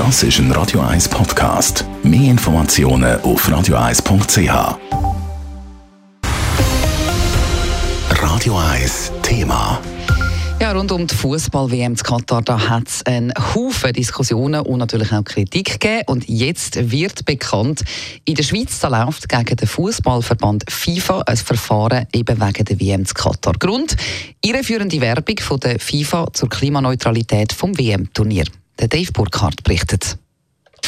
Das ist ein Radio 1 Podcast. Mehr Informationen auf radio1.ch. Radio 1 Thema. Ja, rund um die Fußball-WM zu Katar, da hat es einen Haufen Diskussionen und natürlich auch Kritik gegeben. Und jetzt wird bekannt, in der Schweiz da läuft gegen den Fußballverband FIFA ein Verfahren eben wegen der WM zu Katar. Grund: irreführende Werbung von der FIFA zur Klimaneutralität vom WM-Turnier. Dave Burkhardt berichtet.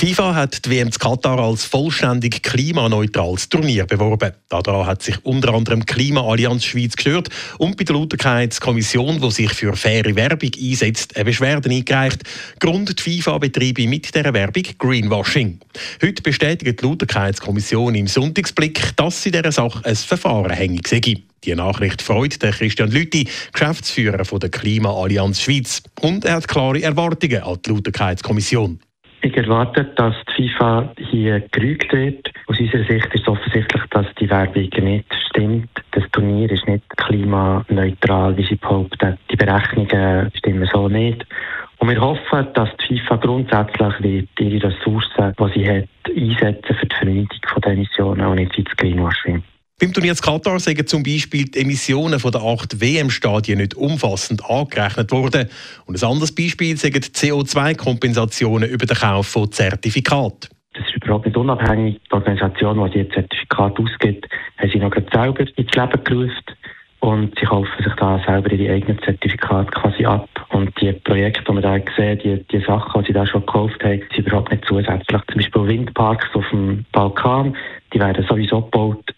FIFA hat die WM zu Katar als vollständig klimaneutrales Turnier beworben. Daran hat sich unter anderem Klimaallianz Schweiz gestört und bei der Lauterkeitskommission, die sich für faire Werbung einsetzt, eine Beschwerde eingereicht. Grund die FIFA betreibe mit dieser Werbung Greenwashing. Heute bestätigt die Lauterkeitskommission im Sonntagsblick, dass sie dieser Sache ein Verfahren hängig sei. Die Nachricht freut den Christian Lütti, Geschäftsführer der Klimaallianz Schweiz. Und er hat klare Erwartungen an die Lauterkeitskommission. Ich erwarte, dass die FIFA hier gerügt wird. Aus unserer Sicht ist es offensichtlich, dass die Werbung nicht stimmt. Das Turnier ist nicht klimaneutral, wie sie behaupten. Die Berechnungen stimmen so nicht. Und wir hoffen, dass die FIFA grundsätzlich wird ihre Ressourcen, die sie hat, einsetzen für die Vermeidung der Emissionen und nicht ins Greenwashing. Beim Turnier in Katar sind zum Beispiel die Emissionen der acht WM-Stadien nicht umfassend angerechnet worden. Und ein anderes Beispiel sind die CO2-Kompensationen über den Kauf von Zertifikaten. Das ist überhaupt nicht unabhängig. Die Organisation, die die Zertifikate ausgibt, haben sie noch selber ins Leben gerufen. Und sie kaufen sich da selber ihre eigenen Zertifikate quasi ab. Und die Projekte, die wir da sehen, die, die Sachen, die sie da schon gekauft haben, sind überhaupt nicht zusätzlich. Zum Beispiel Windparks auf dem Balkan, die werden sowieso gebaut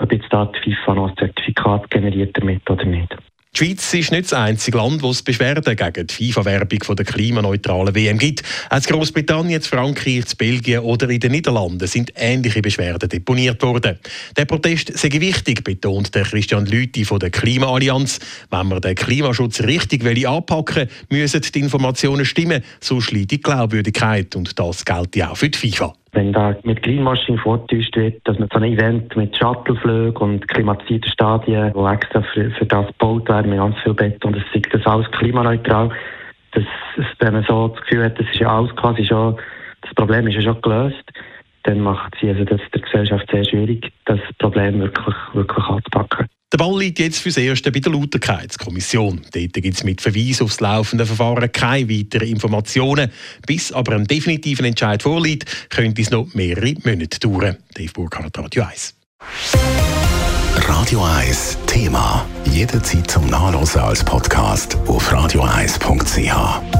ob jetzt da die FIFA noch ein Zertifikat generiert damit oder nicht. Die Schweiz ist nicht das einzige Land, das Beschwerden gegen die FIFA-Werbung der klimaneutralen WM gibt. Auch in Großbritannien, Frankreich, Belgien oder in den Niederlanden sind ähnliche Beschwerden deponiert worden. Der Protest sei wichtig, betont der Christian Lüthi von der Klimaallianz. Wenn wir den Klimaschutz richtig anpacken müssen die Informationen stimmen, sonst liegt die Glaubwürdigkeit. Und das gilt auch für die FIFA. Wenn da mit Greenwashing vortäuscht wird, dass man so ein Event mit Shuttleflügen und klimatisierten Stadien, wo extra für, für das gebaut werden, mit ganz viel Bett und es ist das alles klimaneutral, dass, wenn man so das Gefühl hat, das ist ja alles quasi schon, das Problem ist ja schon gelöst, dann macht sie also das der Gesellschaft sehr schwierig, das Problem wirklich, wirklich anzupacken. Der Ball liegt jetzt fürs Erste bei der Lauterkeitskommission. Dort gibt es mit Verweis aufs laufende Verfahren keine weiteren Informationen. Bis aber ein definitiver Entscheid vorliegt, könnte es noch mehrere Monate dauern. Dave Burkhardt, Radio 1. Radio 1 Thema. Jederzeit zum Nachlesen als Podcast auf radio1.ch.